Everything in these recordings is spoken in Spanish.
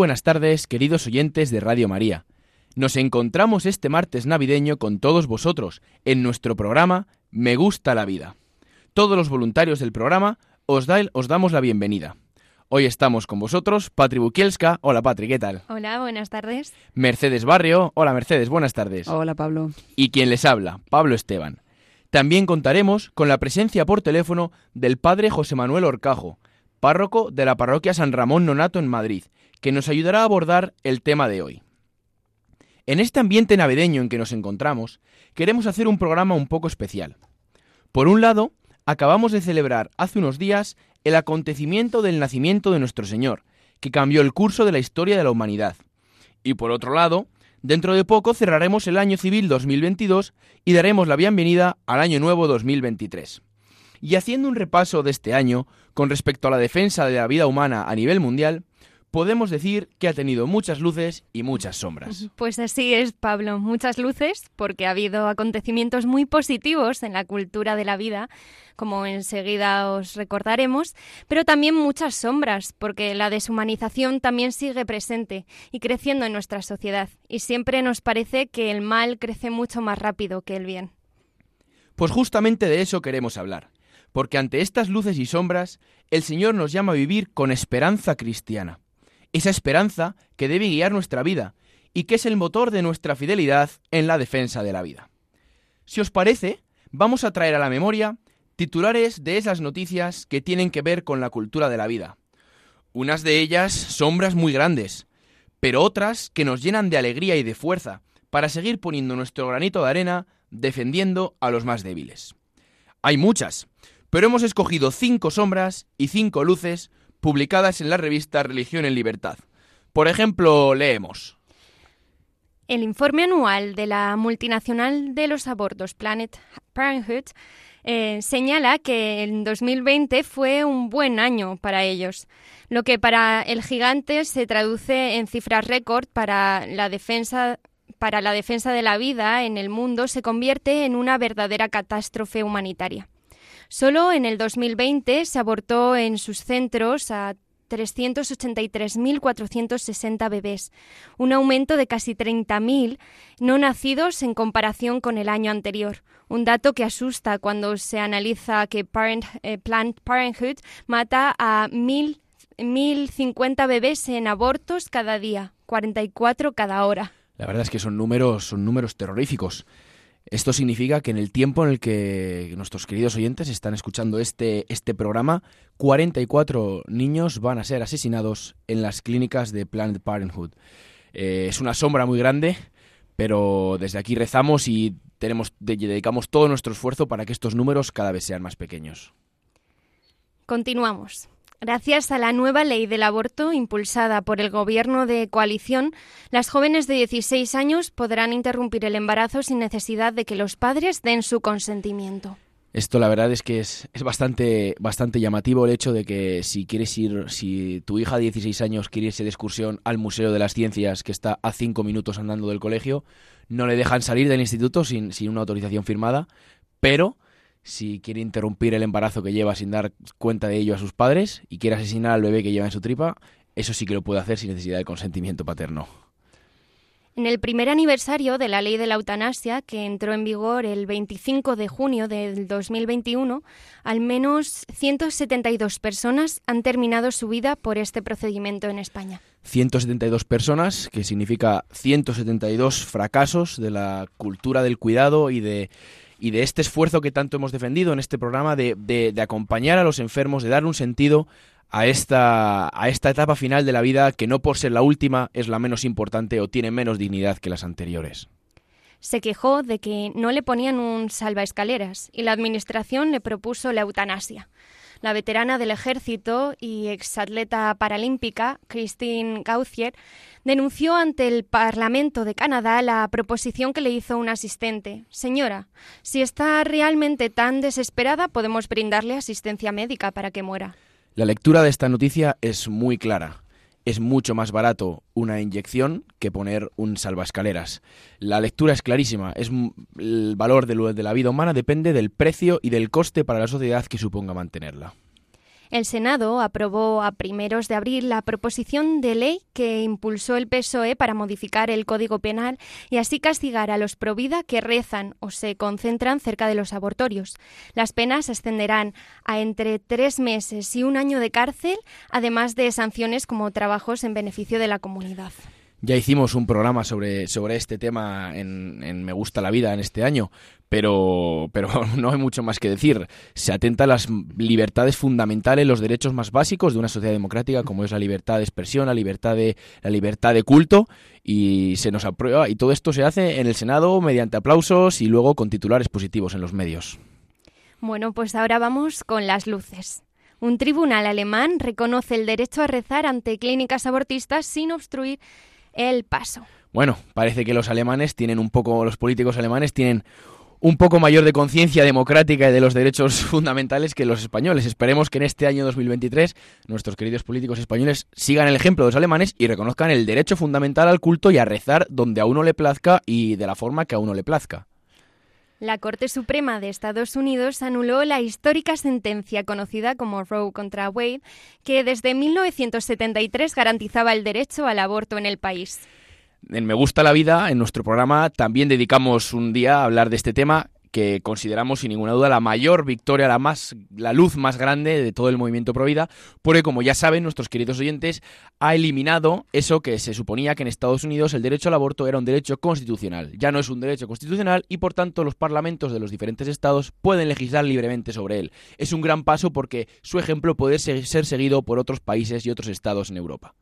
buenas tardes, queridos oyentes de Radio María. Nos encontramos este martes navideño con todos vosotros en nuestro programa Me gusta la vida. Todos los voluntarios del programa os, da- os damos la bienvenida. Hoy estamos con vosotros Patri Bukielska. Hola Patri, ¿qué tal? Hola, buenas tardes. Mercedes Barrio. Hola Mercedes, buenas tardes. Hola Pablo. Y quien les habla, Pablo Esteban. También contaremos con la presencia por teléfono del padre José Manuel Orcajo, párroco de la parroquia San Ramón Nonato en Madrid, que nos ayudará a abordar el tema de hoy. En este ambiente navideño en que nos encontramos, queremos hacer un programa un poco especial. Por un lado, acabamos de celebrar hace unos días el acontecimiento del nacimiento de nuestro Señor, que cambió el curso de la historia de la humanidad. Y por otro lado, dentro de poco cerraremos el año civil 2022 y daremos la bienvenida al año nuevo 2023. Y haciendo un repaso de este año con respecto a la defensa de la vida humana a nivel mundial, podemos decir que ha tenido muchas luces y muchas sombras. Pues así es, Pablo. Muchas luces, porque ha habido acontecimientos muy positivos en la cultura de la vida, como enseguida os recordaremos, pero también muchas sombras, porque la deshumanización también sigue presente y creciendo en nuestra sociedad, y siempre nos parece que el mal crece mucho más rápido que el bien. Pues justamente de eso queremos hablar, porque ante estas luces y sombras, el Señor nos llama a vivir con esperanza cristiana, esa esperanza que debe guiar nuestra vida y que es el motor de nuestra fidelidad en la defensa de la vida. Si os parece, vamos a traer a la memoria titulares de esas noticias que tienen que ver con la cultura de la vida. Unas de ellas sombras muy grandes, pero otras que nos llenan de alegría y de fuerza para seguir poniendo nuestro granito de arena defendiendo a los más débiles. Hay muchas, pero hemos escogido cinco sombras y cinco luces publicadas en la revista Religión en Libertad. Por ejemplo, leemos. El informe anual de la multinacional de los abortos Planet Parenthood eh, señala que en 2020 fue un buen año para ellos, lo que para el gigante se traduce en cifras récord para la defensa para la defensa de la vida en el mundo se convierte en una verdadera catástrofe humanitaria. Solo en el 2020 se abortó en sus centros a 383.460 bebés, un aumento de casi 30.000 no nacidos en comparación con el año anterior, un dato que asusta cuando se analiza que Parent, eh, Planned Parenthood mata a 1.050 bebés en abortos cada día, 44 cada hora. La verdad es que son números, son números terroríficos. Esto significa que en el tiempo en el que nuestros queridos oyentes están escuchando este, este programa, 44 niños van a ser asesinados en las clínicas de Planned Parenthood. Eh, es una sombra muy grande, pero desde aquí rezamos y tenemos, de- dedicamos todo nuestro esfuerzo para que estos números cada vez sean más pequeños. Continuamos. Gracias a la nueva ley del aborto impulsada por el Gobierno de coalición, las jóvenes de 16 años podrán interrumpir el embarazo sin necesidad de que los padres den su consentimiento. Esto la verdad es que es, bastante, bastante llamativo el hecho de que si quieres ir, si tu hija de 16 años quiere irse de excursión al Museo de las Ciencias, que está a 5 minutos andando del colegio, no le dejan salir del instituto sin, sin una autorización firmada, pero si quiere interrumpir el embarazo que lleva sin dar cuenta de ello a sus padres y quiere asesinar al bebé que lleva en su tripa, eso sí que lo puede hacer sin necesidad de consentimiento paterno. En el primer aniversario de la ley de la eutanasia, que entró en vigor el 25 de junio del 2021, al menos 172 personas han terminado su vida por este procedimiento en España. 172 personas, que significa 172 fracasos de la cultura del cuidado y de, y de este esfuerzo que tanto hemos defendido en este programa de, de, acompañar a los enfermos, de dar un sentido a esta, a esta etapa final de la vida que no por ser la última es la menos importante o tiene menos dignidad que las anteriores. Se quejó de que no le ponían un salvaescaleras y la administración le propuso la eutanasia. La veterana del ejército y exatleta paralímpica, Christine Gauthier, denunció ante el Parlamento de Canadá la proposición que le hizo un asistente. Señora, si está realmente tan desesperada, podemos brindarle asistencia médica para que muera. La lectura de esta noticia es muy clara. Es mucho más barato una inyección que poner un salvaescaleras. La lectura es clarísima. Es el valor de, de la vida humana depende del precio y del coste para la sociedad que suponga mantenerla. El Senado aprobó a primeros de abril la proposición de ley que impulsó el PSOE para modificar el Código Penal y así castigar a los provida que rezan o se concentran cerca de los abortorios. Las penas ascenderán a entre tres meses y un año de cárcel, además de sanciones como trabajos en beneficio de la comunidad. Ya hicimos un programa sobre, sobre este tema en, en, Me Gusta la Vida en este año, pero, pero no hay mucho más que decir. Se atenta a las libertades fundamentales, los derechos más básicos de una sociedad democrática, como es la libertad de expresión, la libertad de, la libertad de culto, y se nos aprueba. Y todo esto se hace en el Senado mediante aplausos y luego con titulares positivos en los medios. Bueno, pues ahora vamos con las luces. Un tribunal alemán reconoce el derecho a rezar ante clínicas abortistas sin obstruir el paso. Bueno, parece que los alemanes tienen un poco, los políticos alemanes tienen un poco mayor de conciencia democrática y de los derechos fundamentales que los españoles. Esperemos que en este año 2023 nuestros queridos políticos españoles sigan el ejemplo de los alemanes y reconozcan el derecho fundamental al culto y a rezar donde a uno le plazca y de la forma que a uno le plazca. La Corte Suprema de Estados Unidos anuló la histórica sentencia conocida como Roe contra Wade, que desde 1973 garantizaba el derecho al aborto en el país. En Me Gusta la Vida, en nuestro programa, también dedicamos un día a hablar de este tema que consideramos sin ninguna duda la mayor victoria, la más la luz más grande de todo el movimiento Provida, porque como ya saben nuestros queridos oyentes, ha eliminado eso que se suponía que en Estados Unidos el derecho al aborto era un derecho constitucional. Ya no es un derecho constitucional y por tanto los parlamentos de los diferentes estados pueden legislar libremente sobre él. Es un gran paso porque su ejemplo puede ser seguido por otros países y otros estados en Europa.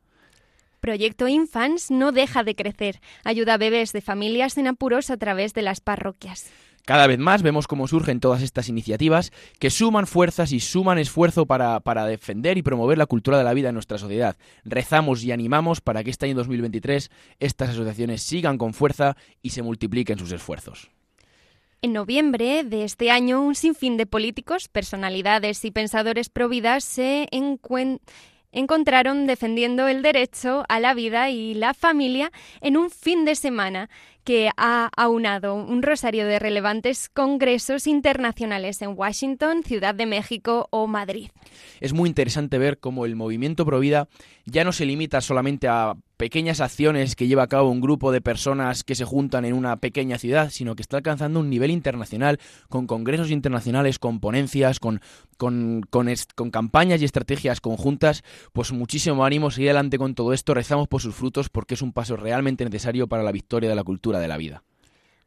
Proyecto Infants no deja de crecer. Ayuda a bebés de familias en apuros a través de las parroquias. Cada vez más vemos cómo surgen todas estas iniciativas que suman fuerzas y suman esfuerzo para, para, defender y promover la cultura de la vida en nuestra sociedad. Rezamos y animamos para que este año 2023 estas asociaciones sigan con fuerza y se multipliquen sus esfuerzos. En noviembre de este año, un sinfín de políticos, personalidades y pensadores pro vida se encuentran encontraron defendiendo el derecho a la vida y la familia en un fin de semana que ha aunado un rosario de relevantes congresos internacionales en Washington, Ciudad de México o Madrid. Es muy interesante ver cómo el movimiento Provida ya no se limita solamente a pequeñas acciones que lleva a cabo un grupo de personas que se juntan en una pequeña ciudad, sino que está alcanzando un nivel internacional, con congresos internacionales, con ponencias, con, con, con, con campañas y estrategias conjuntas. Pues muchísimo ánimo, seguir adelante con todo esto, rezamos por sus frutos porque es un paso realmente necesario para la victoria de la cultura de la vida.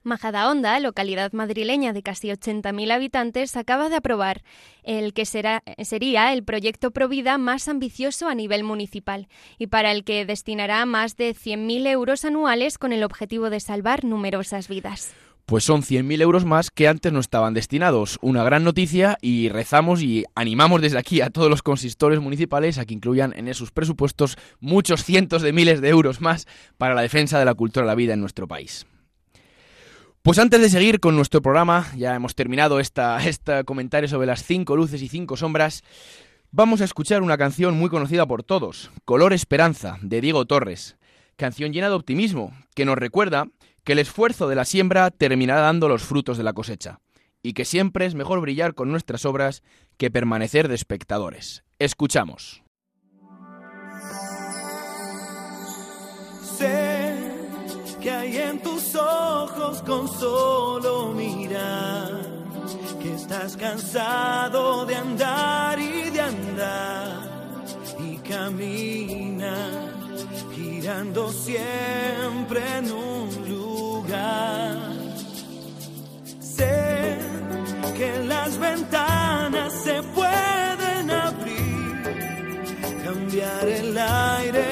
Majadahonda, localidad madrileña de casi 80.000 habitantes, acaba de aprobar el que será, sería el proyecto Provida más ambicioso a nivel municipal y para el que destinará más de 100.000 euros anuales con el objetivo de salvar numerosas vidas. Pues son 100.000 euros más que antes no estaban destinados. Una gran noticia y rezamos y animamos desde aquí a todos los consistores municipales a que incluyan en esos presupuestos muchos cientos de miles de euros más para la defensa de la cultura de la vida en nuestro país. Pues antes de seguir con nuestro programa, ya hemos terminado esta, este comentario sobre las cinco luces y cinco sombras, vamos a escuchar una canción muy conocida por todos, Color Esperanza, de Diego Torres, canción llena de optimismo, que nos recuerda que el esfuerzo de la siembra terminará dando los frutos de la cosecha, y que siempre es mejor brillar con nuestras obras que permanecer de espectadores. Escuchamos con solo mirar, que estás cansado de andar y de andar, y camina girando siempre en un lugar. Sé que las ventanas se pueden abrir, cambiar el aire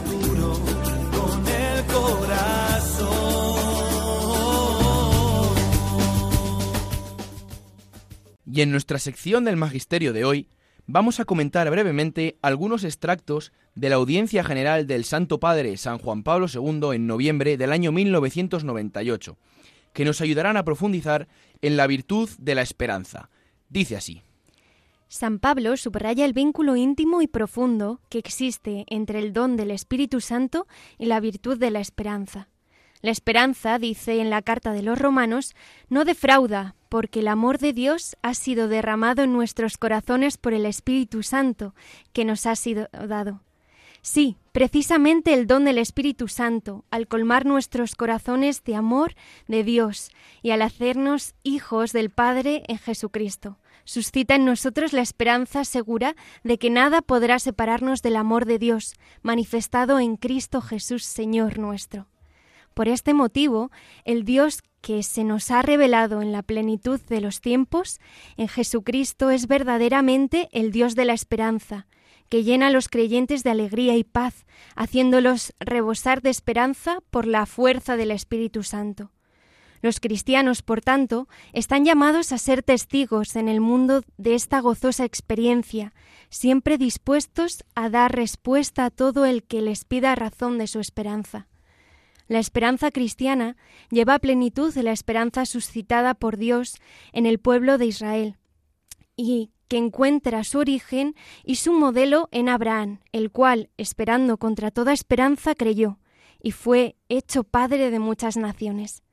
Y en nuestra sección del Magisterio de hoy vamos a comentar brevemente algunos extractos de la audiencia general del Santo Padre San Juan Pablo II en noviembre del año 1998, que nos ayudarán a profundizar en la virtud de la esperanza. Dice así. San Pablo subraya el vínculo íntimo y profundo que existe entre el don del Espíritu Santo y la virtud de la esperanza. La esperanza, dice en la carta de los romanos, no defrauda, porque el amor de Dios ha sido derramado en nuestros corazones por el Espíritu Santo que nos ha sido dado. Sí, precisamente el don del Espíritu Santo, al colmar nuestros corazones de amor de Dios y al hacernos hijos del Padre en Jesucristo, suscita en nosotros la esperanza segura de que nada podrá separarnos del amor de Dios, manifestado en Cristo Jesús, Señor nuestro. Por este motivo, el Dios que se nos ha revelado en la plenitud de los tiempos, en Jesucristo es verdaderamente el Dios de la esperanza, que llena a los creyentes de alegría y paz, haciéndolos rebosar de esperanza por la fuerza del Espíritu Santo. Los cristianos, por tanto, están llamados a ser testigos en el mundo de esta gozosa experiencia, siempre dispuestos a dar respuesta a todo el que les pida razón de su esperanza. La esperanza cristiana lleva a plenitud la esperanza suscitada por Dios en el pueblo de Israel y que encuentra su origen y su modelo en Abraham, el cual, esperando contra toda esperanza, creyó y fue hecho padre de muchas naciones.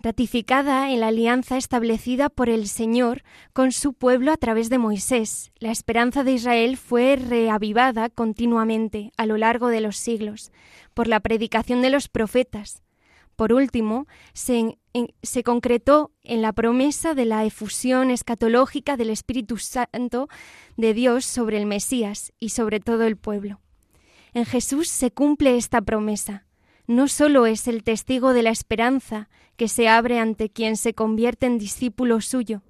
Ratificada en la alianza establecida por el Señor con su pueblo a través de Moisés, la esperanza de Israel fue reavivada continuamente a lo largo de los siglos por la predicación de los profetas. Por último, se, concretó en la promesa de la efusión escatológica del Espíritu Santo de Dios sobre el Mesías y sobre todo el pueblo. En Jesús se cumple esta promesa. No sólo es el testigo de la esperanza que se abre ante quien se convierte en discípulo suyo,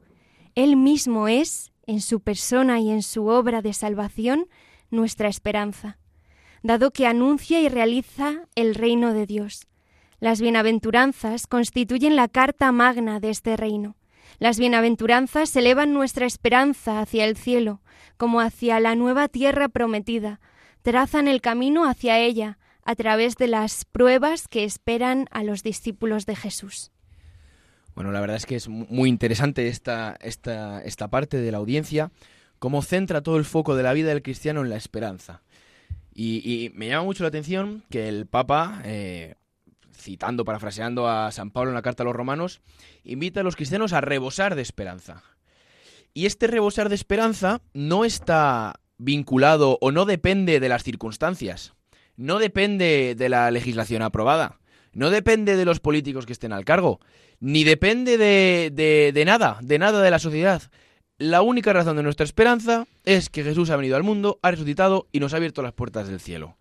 Él mismo es, en su persona y en su obra de salvación, nuestra esperanza, dado que anuncia y realiza el reino de Dios. Las bienaventuranzas constituyen la carta magna de este reino. Las bienaventuranzas elevan nuestra esperanza hacia el cielo, como hacia la nueva tierra prometida, trazan el camino hacia ella, a través de las pruebas que esperan a los discípulos de Jesús. Bueno, la verdad es que es muy interesante esta, esta, esta parte de la audiencia, cómo centra todo el foco de la vida del cristiano en la esperanza. Y, me llama mucho la atención que el Papa, eh, citando, parafraseando a San Pablo en la carta a los romanos, invita a los cristianos a rebosar de esperanza. Y este rebosar de esperanza no está vinculado o no depende de las circunstancias no depende de la legislación aprobada, no depende de los políticos que estén al cargo, ni depende de, de, nada, de nada de la sociedad. La única razón de nuestra esperanza es que Jesús ha venido al mundo, ha resucitado y nos ha abierto las puertas del cielo.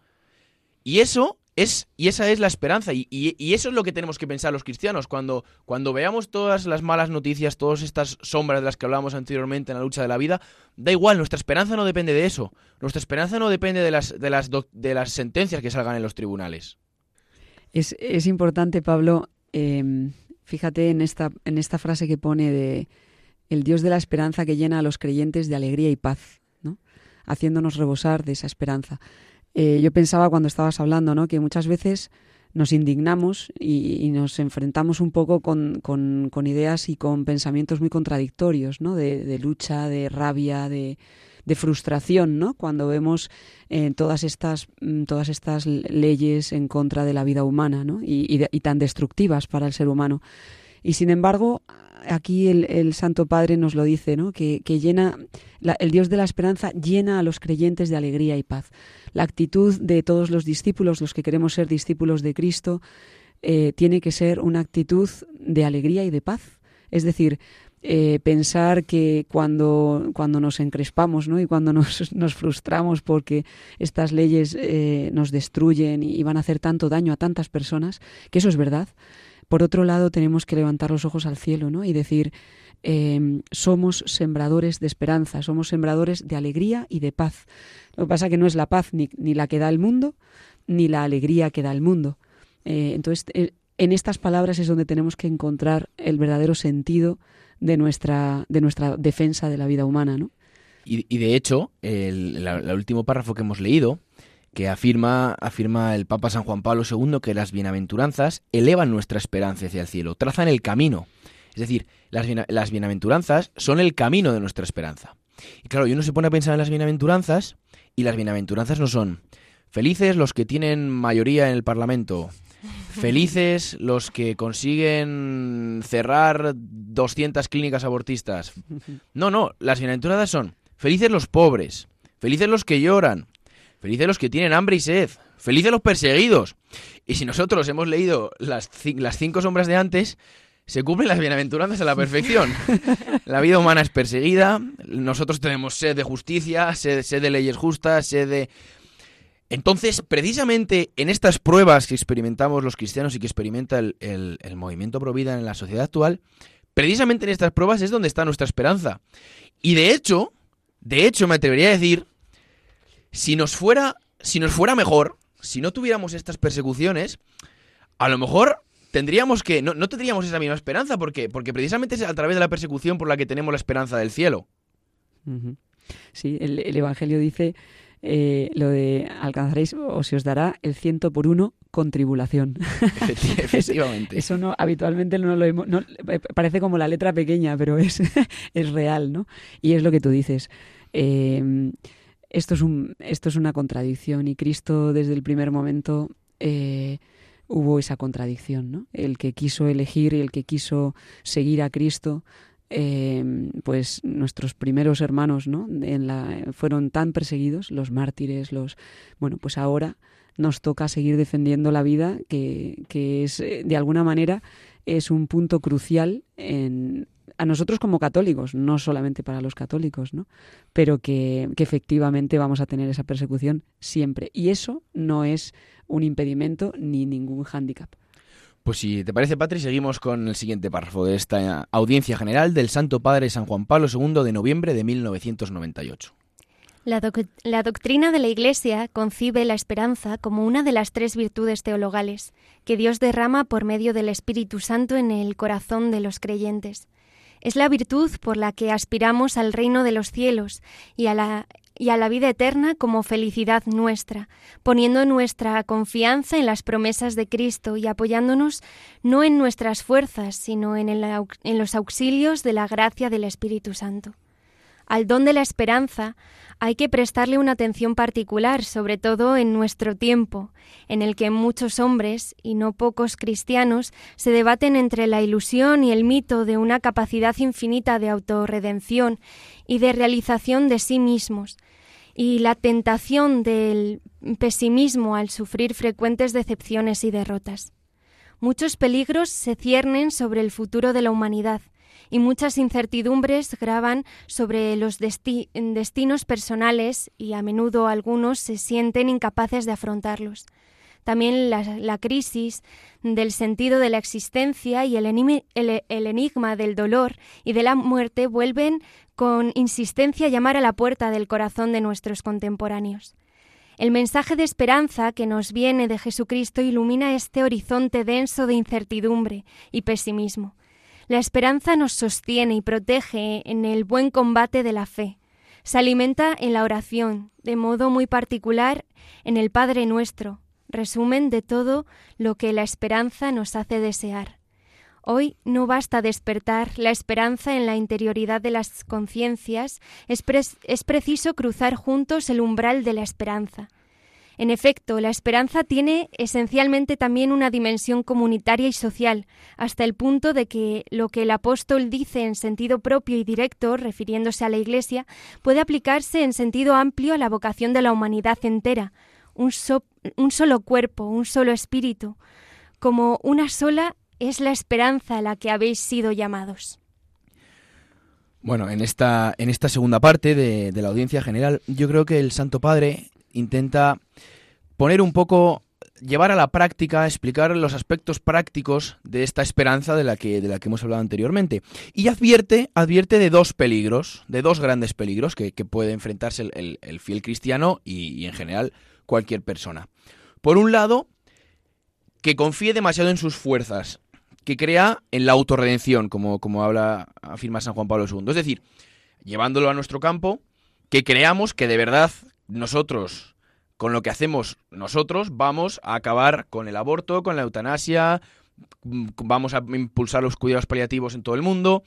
Y eso es, y esa es la esperanza, y, y, eso es lo que tenemos que pensar los cristianos. Cuando, cuando veamos todas las malas noticias, todas estas sombras de las que hablábamos anteriormente en la lucha de la vida, da igual, nuestra esperanza no depende de eso. Nuestra esperanza no depende de las, de las, de las sentencias que salgan en los tribunales. Es, es importante, Pablo, eh, fíjate en esta, en esta frase que pone de el Dios de la esperanza que llena a los creyentes de alegría y paz, ¿no? haciéndonos rebosar de esa esperanza. Eh, yo pensaba cuando estabas hablando, ¿no? Que muchas veces nos indignamos y, y nos enfrentamos un poco con, con, con, ideas y con pensamientos muy contradictorios, ¿no? De, de lucha, de rabia, de, de, frustración, ¿no? Cuando vemos eh, todas estas todas estas leyes en contra de la vida humana, ¿no? Y, y, y tan destructivas para el ser humano. Y sin embargo, aquí el, el, Santo Padre nos lo dice, ¿no? que, que llena, la, el Dios de la esperanza llena a los creyentes de alegría y paz. La actitud de todos los discípulos, los que queremos ser discípulos de Cristo, eh, tiene que ser una actitud de alegría y de paz. Es decir, eh, pensar que cuando, cuando nos encrespamos ¿no? y cuando nos, nos frustramos porque estas leyes eh, nos destruyen y van a hacer tanto daño a tantas personas, que eso es verdad. Por otro lado, tenemos que levantar los ojos al cielo ¿no? y decir, em, somos sembradores de esperanza, somos sembradores de alegría y de paz. Lo que pasa que no es la paz ni, ni la que da el mundo, ni la alegría que da el mundo. Eh, entonces, en estas palabras es donde tenemos que encontrar el verdadero sentido de nuestra, de nuestra defensa de la vida humana, ¿no? Y, de hecho, el, último párrafo que hemos leído, que afirma, afirma el Papa San Juan Pablo II que las bienaventuranzas elevan nuestra esperanza hacia el cielo, trazan el camino. Es decir, las, bienaventuranzas son el camino de nuestra esperanza. Y claro, uno se pone a pensar en las bienaventuranzas y las bienaventuranzas no son felices los que tienen mayoría en el Parlamento, Felices los que consiguen cerrar 200 clínicas abortistas. No, no, las bienaventuradas son felices los pobres, felices los que lloran, felices los que tienen hambre y sed, felices los perseguidos. Y si nosotros hemos leído las, las cinco sombras de antes, se cumplen las bienaventuranzas a la perfección. La vida humana es perseguida, nosotros tenemos sed de justicia, sed, sed de leyes justas, sed de entonces, precisamente en estas pruebas que experimentamos los cristianos y que experimenta el, el, movimiento Provida en la sociedad actual, precisamente en estas pruebas es donde está nuestra esperanza. Y de hecho, de hecho me atrevería a decir, si nos fuera, si nos fuera mejor, si no tuviéramos estas persecuciones, a lo mejor tendríamos que, no, no tendríamos esa misma esperanza, porque, porque precisamente es a través de la persecución por la que tenemos la esperanza del cielo. Sí, el, el Evangelio dice eh, lo de alcanzaréis o se os dará el ciento por uno con tribulación. Efectivamente. Eso no, habitualmente no lo hemos, no, parece como la letra pequeña, pero es, es real, ¿no? Y es lo que tú dices. Em, esto, es un, esto es una contradicción y Cristo desde el primer momento eh, hubo esa contradicción, ¿no? El que quiso elegir y el que quiso seguir a Cristo Em, pues nuestros primeros hermanos ¿no? fueron tan perseguidos, los mártires, los bueno, pues ahora nos toca seguir defendiendo la vida, que, que es eh, de alguna manera es un punto crucial en, a nosotros como católicos, no solamente para los católicos, ¿no? pero que, que, efectivamente vamos a tener esa persecución siempre. Y eso no es un impedimento ni ningún hándicap. Pues si te parece, Patri, seguimos con el siguiente párrafo de esta audiencia general del Santo Padre San Juan Pablo II de noviembre de 1998. La, la, doctrina de la Iglesia concibe la esperanza como una de las tres virtudes teologales que Dios derrama por medio del Espíritu Santo en el corazón de los creyentes. Es la virtud por la que aspiramos al reino de los cielos y a la y a la vida eterna como felicidad nuestra, poniendo nuestra confianza en las promesas de Cristo y apoyándonos no en nuestras fuerzas, sino en, en los auxilios de la gracia del Espíritu Santo. Al don de la esperanza hay que prestarle una atención particular, sobre todo en nuestro tiempo, en el que muchos hombres, y no pocos cristianos, se debaten entre la ilusión y el mito de una capacidad infinita de autorredención y de realización de sí mismos, y la tentación del pesimismo al sufrir frecuentes decepciones y derrotas. Muchos peligros se ciernen sobre el futuro de la humanidad, y muchas incertidumbres graban sobre los destinos personales y a menudo algunos se sienten incapaces de afrontarlos. También la, crisis del sentido de la existencia y el, enigma del dolor y de la muerte vuelven con insistencia a llamar a la puerta del corazón de nuestros contemporáneos. El mensaje de esperanza que nos viene de Jesucristo ilumina este horizonte denso de incertidumbre y pesimismo. La esperanza nos sostiene y protege en el buen combate de la fe. Se alimenta en la oración, de modo muy particular en el Padre nuestro, resumen de todo lo que la esperanza nos hace desear. Hoy no basta despertar la esperanza en la interioridad de las conciencias, es, preciso cruzar juntos el umbral de la esperanza. En efecto, la esperanza tiene esencialmente también una dimensión comunitaria y social, hasta el punto de que lo que el apóstol dice en sentido propio y directo, refiriéndose a la Iglesia, puede aplicarse en sentido amplio a la vocación de la humanidad entera, un, solo cuerpo, un solo espíritu, como una sola es la esperanza a la que habéis sido llamados. Bueno, en esta, en esta segunda parte de la audiencia general, yo creo que el Santo Padre intenta poner un poco llevar a la práctica, explicar los aspectos prácticos de esta esperanza de la que, de la que hemos hablado anteriormente. Y advierte, advierte de dos peligros, de dos grandes peligros que, puede enfrentarse el, fiel cristiano y, en general cualquier persona. Por un lado, que confíe demasiado en sus fuerzas, que crea en la autorredención, como, como habla, afirma San Juan Pablo II. Es decir, llevándolo a nuestro campo, que creamos que de verdad nosotros con lo que hacemos nosotros vamos a acabar con el aborto, con la eutanasia, mm, vamos a impulsar los cuidados paliativos en todo el mundo.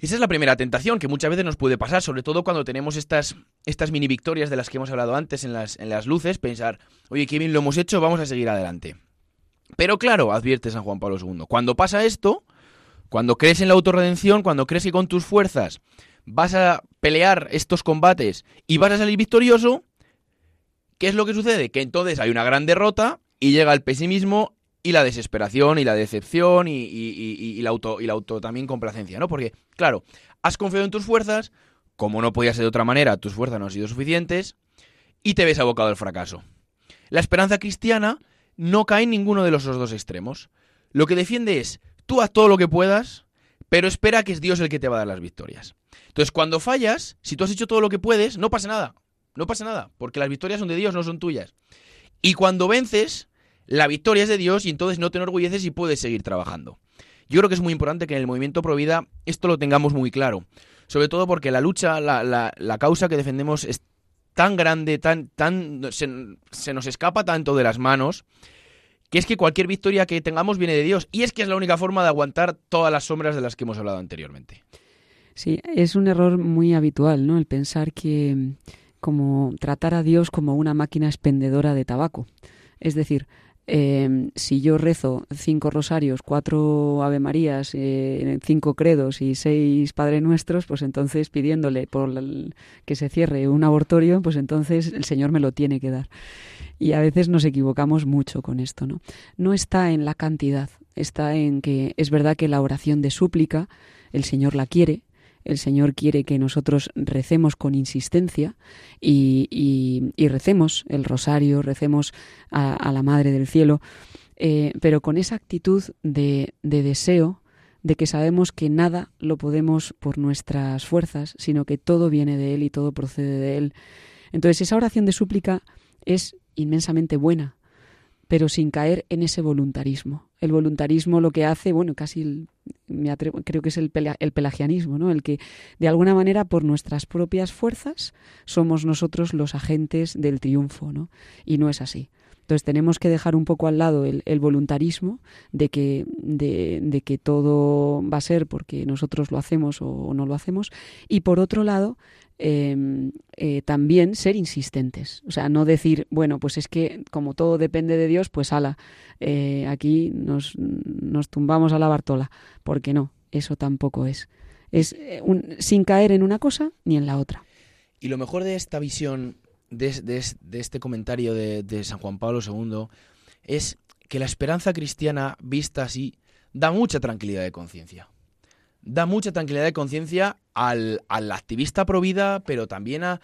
Esa es la primera tentación que muchas veces nos puede pasar, sobre todo cuando tenemos estas, estas mini victorias de las que hemos hablado antes en las, en las luces, pensar, oye, qué bien lo hemos hecho, vamos a seguir adelante. Pero claro, advierte San Juan Pablo II, cuando pasa esto, cuando crees en la autorredención, cuando crees que con tus fuerzas vas a pelear estos combates y vas a salir victorioso, ¿Qué es lo que sucede? Que entonces hay una gran derrota y llega el pesimismo y la desesperación y la decepción y, la auto, y la auto también complacencia, ¿no? Porque, claro, has confiado en tus fuerzas, como no podía ser de otra manera, tus fuerzas no han sido suficientes, y te ves abocado al fracaso. La esperanza cristiana no cae en ninguno de los dos extremos. Lo que defiende es, tú haz todo lo que puedas, pero espera que es Dios el que te va a dar las victorias. Entonces, cuando fallas, si tú has hecho todo lo que puedes, no pasa nada. No pasa nada, porque las victorias son de Dios, no son tuyas. Y cuando vences, la victoria es de Dios y entonces no te enorgulleces y puedes seguir trabajando. Yo creo que es muy importante que en el movimiento Provida esto lo tengamos muy claro. Sobre todo porque la lucha, la, causa que defendemos es tan grande, tan, tan se, se, nos escapa tanto de las manos, que es que cualquier victoria que tengamos viene de Dios. Y es que es la única forma de aguantar todas las sombras de las que hemos hablado anteriormente. Sí, es un error muy habitual, ¿no? El pensar que como tratar a Dios como una máquina expendedora de tabaco. Es decir, em, si yo rezo cinco rosarios, cuatro Ave Marías, eh, cinco credos y seis Padre Nuestros, pues entonces pidiéndole por que se cierre un abortorio, pues entonces el Señor me lo tiene que dar. Y a veces nos equivocamos mucho con esto, ¿no? No está en la cantidad, está en que es verdad que la oración de súplica, el Señor la quiere, el Señor quiere que nosotros recemos con insistencia y, recemos el rosario, recemos a, la Madre del Cielo, eh, pero con esa actitud de, de deseo, de que sabemos que nada lo podemos por nuestras fuerzas, sino que todo viene de Él y todo procede de Él. Entonces esa oración de súplica es inmensamente buena, pero sin caer en ese voluntarismo. El voluntarismo lo que hace, bueno, casi me atrevo, creo que es el, el, pelagianismo, ¿no? El que de alguna manera por nuestras propias fuerzas somos nosotros los agentes del triunfo, ¿no? Y no es así. Entonces tenemos que dejar un poco al lado el, voluntarismo de que, todo va a ser porque nosotros lo hacemos o no lo hacemos. Y por otro lado, em, eh, también ser insistentes. O sea, no decir, bueno, pues es que como todo depende de Dios, pues ala, eh, aquí nos, nos tumbamos a la Bartola. Porque no, eso tampoco es. Es eh, un, sin caer en una cosa ni en la otra. Y lo mejor de esta visión de, este comentario de, San Juan Pablo II es que la esperanza cristiana vista así da mucha tranquilidad de conciencia. Da mucha tranquilidad de conciencia al, activista pro vida, pero también a,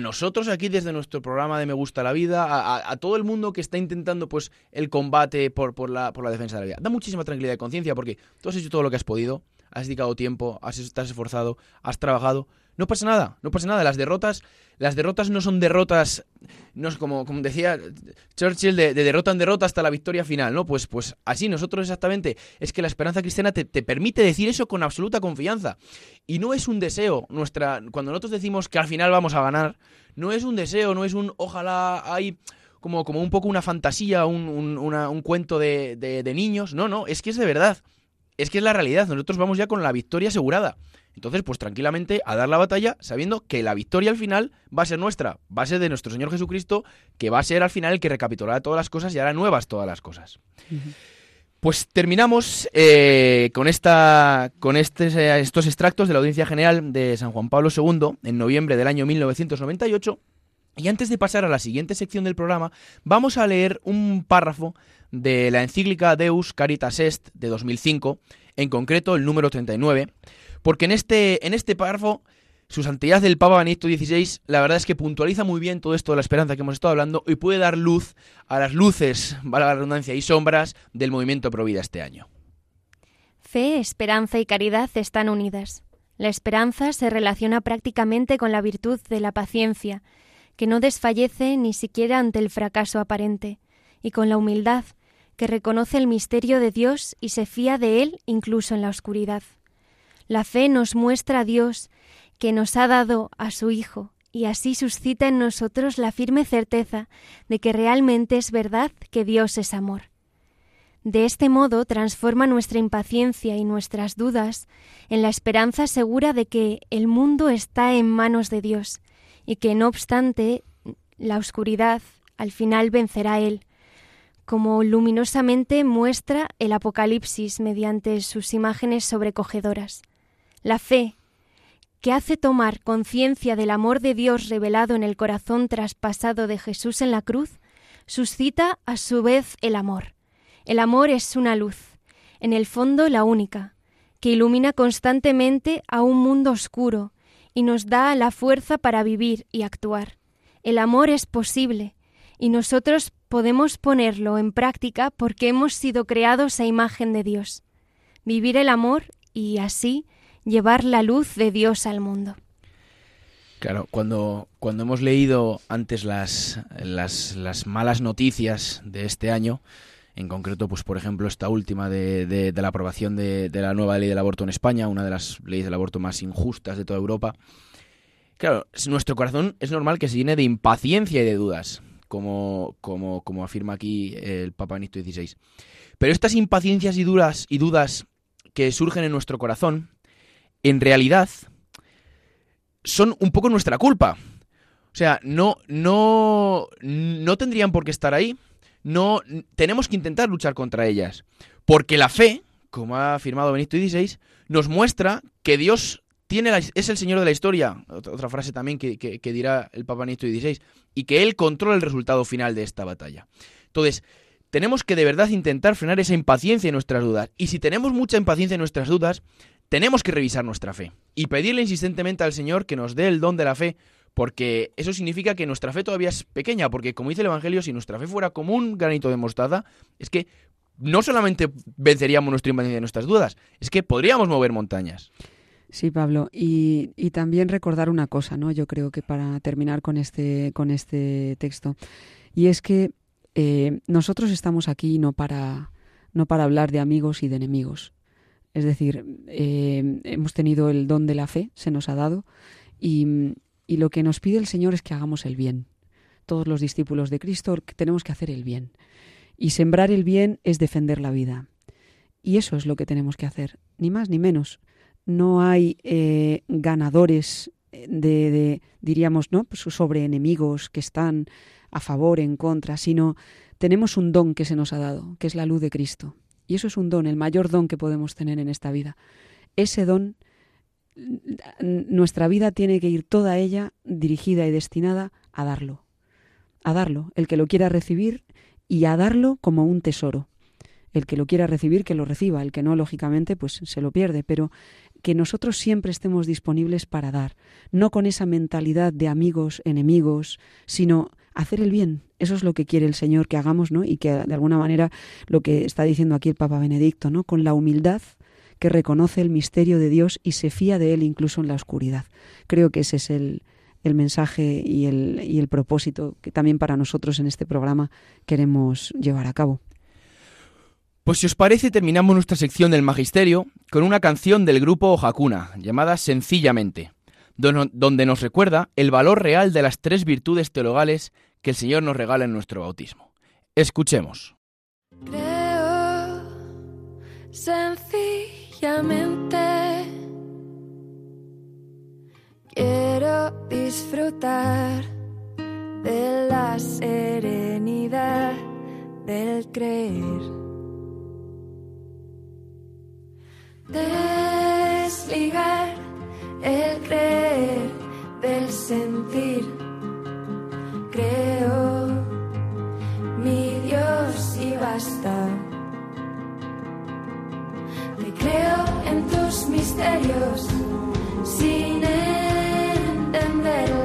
nosotros aquí desde nuestro programa de Me Gusta la Vida, a, todo el mundo que está intentando pues el combate por, por, la, por la defensa de la vida. Da muchísima tranquilidad de conciencia porque tú has hecho todo lo que has podido, has dedicado tiempo, has, estás esforzado, has trabajado, no pasa nada, no pasa nada. Las derrotas, las derrotas no son derrotas, no es como, como decía Churchill, de, derrota en derrota hasta la victoria final, ¿no? Pues, pues así nosotros exactamente. Es que la esperanza cristiana te, permite decir eso con absoluta confianza. Y no es un deseo, nuestra, cuando nosotros decimos que al final vamos a ganar, no es un deseo, no es un ojalá hay como, como un poco una fantasía, un, un, cuento de, de niños. No, no, es que es de verdad. Es que es la realidad. Nosotros vamos ya con la victoria asegurada. Entonces, pues tranquilamente a dar la batalla sabiendo que la victoria al final va a ser nuestra, va a ser de nuestro Señor Jesucristo, que va a ser al final el que recapitulará todas las cosas y hará nuevas todas las cosas. Pues terminamos eh, con, esta, con este, estos extractos de la Audiencia General de San Juan Pablo II en noviembre del año 1998. Y antes de pasar a la siguiente sección del programa, vamos a leer un párrafo de la encíclica Deus Caritas Est de 2005, en concreto el número 39, porque en este, en este párrafo su santidad del Papa Benedicto XVI, la verdad es que puntualiza muy bien todo esto de la esperanza que hemos estado hablando y puede dar luz a las luces, valga la redundancia, y sombras del movimiento Provida este año. Fe, esperanza y caridad están unidas. La esperanza se relaciona prácticamente con la virtud de la paciencia, que no desfallece ni siquiera ante el fracaso aparente, y con la humildad, que reconoce el misterio de Dios y se fía de él incluso en la oscuridad. La fe nos muestra a Dios, que nos ha dado a su Hijo, y así suscita en nosotros la firme certeza de que realmente es verdad que Dios es amor. De este modo transforma nuestra impaciencia y nuestras dudas en la esperanza segura de que el mundo está en manos de Dios y que no obstante la oscuridad al final vencerá Él, como luminosamente muestra el Apocalipsis mediante sus imágenes sobrecogedoras. La fe, que hace tomar conciencia del amor de Dios revelado en el corazón traspasado de Jesús en la cruz, suscita a su vez el amor. El amor es una luz, en el fondo la única, que ilumina constantemente a un mundo oscuro y nos da la fuerza para vivir y actuar. El amor es posible, y nosotros podemos ponerlo en práctica porque hemos sido creados a imagen de Dios. Vivir el amor y así llevar la luz de Dios al mundo. Claro, cuando, cuando hemos leído antes las, las, las malas noticias de este año, en concreto, pues por ejemplo, esta última de, de, de la aprobación de, de, la nueva ley del aborto en España, una de las leyes del aborto más injustas de toda Europa. Claro, nuestro corazón es normal que se llene de impaciencia y de dudas, como, como, como afirma aquí el Papa Benedicto XVI. Pero estas impaciencias y dudas, y dudas que surgen en nuestro corazón, en realidad son un poco nuestra culpa. O sea, no, no, no tendrían por qué estar ahí. No, tenemos que intentar luchar contra ellas. Porque la fe, como ha afirmado Benito XVI, nos muestra que Dios tiene es el Señor de la historia. Otra frase también que, que dirá el Papa Benito XVI. Y que Él controla el resultado final de esta batalla. Entonces, tenemos que de verdad intentar frenar esa impaciencia en nuestras dudas. Y si tenemos mucha impaciencia en nuestras dudas, tenemos que revisar nuestra fe y pedirle insistentemente al Señor que nos dé el don de la fe, porque eso significa que nuestra fe todavía es pequeña, porque como dice el Evangelio, si nuestra fe fuera como un granito de mostaza, es que no solamente venceríamos nuestra impaciencia y nuestras dudas, es que podríamos mover montañas. Sí, Pablo, y, y, también recordar una cosa, ¿no? Yo creo que para terminar con este, con este texto, y es que eh, nosotros estamos aquí no para, no para hablar de amigos y de enemigos, es decir, eh, hemos tenido el don de la fe, se nos ha dado, y, y, lo que nos pide el Señor es que hagamos el bien. Todos los discípulos de Cristo tenemos que hacer el bien. Y sembrar el bien es defender la vida. Y eso es lo que tenemos que hacer, ni más ni menos. No hay eh, ganadores de, de, diríamos, ¿no? Pues sobre enemigos que están a favor, en contra, sino tenemos un don que se nos ha dado, que es la luz de Cristo. Y eso es un don, el mayor don que podemos tener en esta vida. Ese don, nuestra vida tiene que ir toda ella dirigida y destinada a darlo. A darlo, el que lo quiera recibir y a darlo como un tesoro. El que lo quiera recibir, que lo reciba, el que no, lógicamente, pues se lo pierde, pero que nosotros siempre estemos disponibles para dar, no con esa mentalidad de amigos, enemigos, sino hacer el bien. Eso es lo que quiere el Señor que hagamos, ¿no? Y que de alguna manera lo que está diciendo aquí el Papa Benedicto, ¿no? Con la humildad que reconoce el misterio de Dios y se fía de él incluso en la oscuridad. Creo que ese es el, el mensaje y el, y el propósito que también para nosotros en este programa queremos llevar a cabo. Pues si os parece, terminamos nuestra sección del Magisterio con una canción del grupo Hakuna, llamada Sencillamente, donde nos recuerda el valor real de las tres virtudes teologales que el Señor nos regala en nuestro bautismo. Escuchemos. Creo sencillamente quiero disfrutar de la serenidad del creer. Desligar el creer del sentir. Creo mi Dios y basta. Te creo en tus misterios sin entender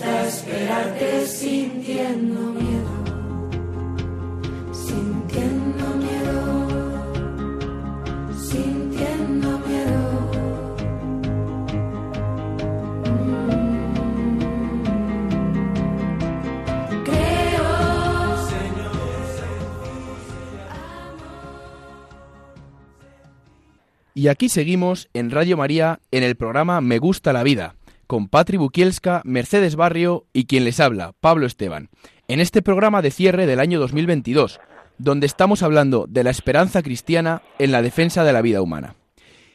gusta esperarte sintiendo miedo, sintiendo miedo, sintiendo miedo. Creo, Y aquí seguimos en Radio María en el programa Me gusta la vida, con Patri Bukielska, Mercedes Barrio y quien les habla, Pablo Esteban. En este programa de cierre del año 2022, donde estamos hablando de la esperanza cristiana en la defensa de la vida humana.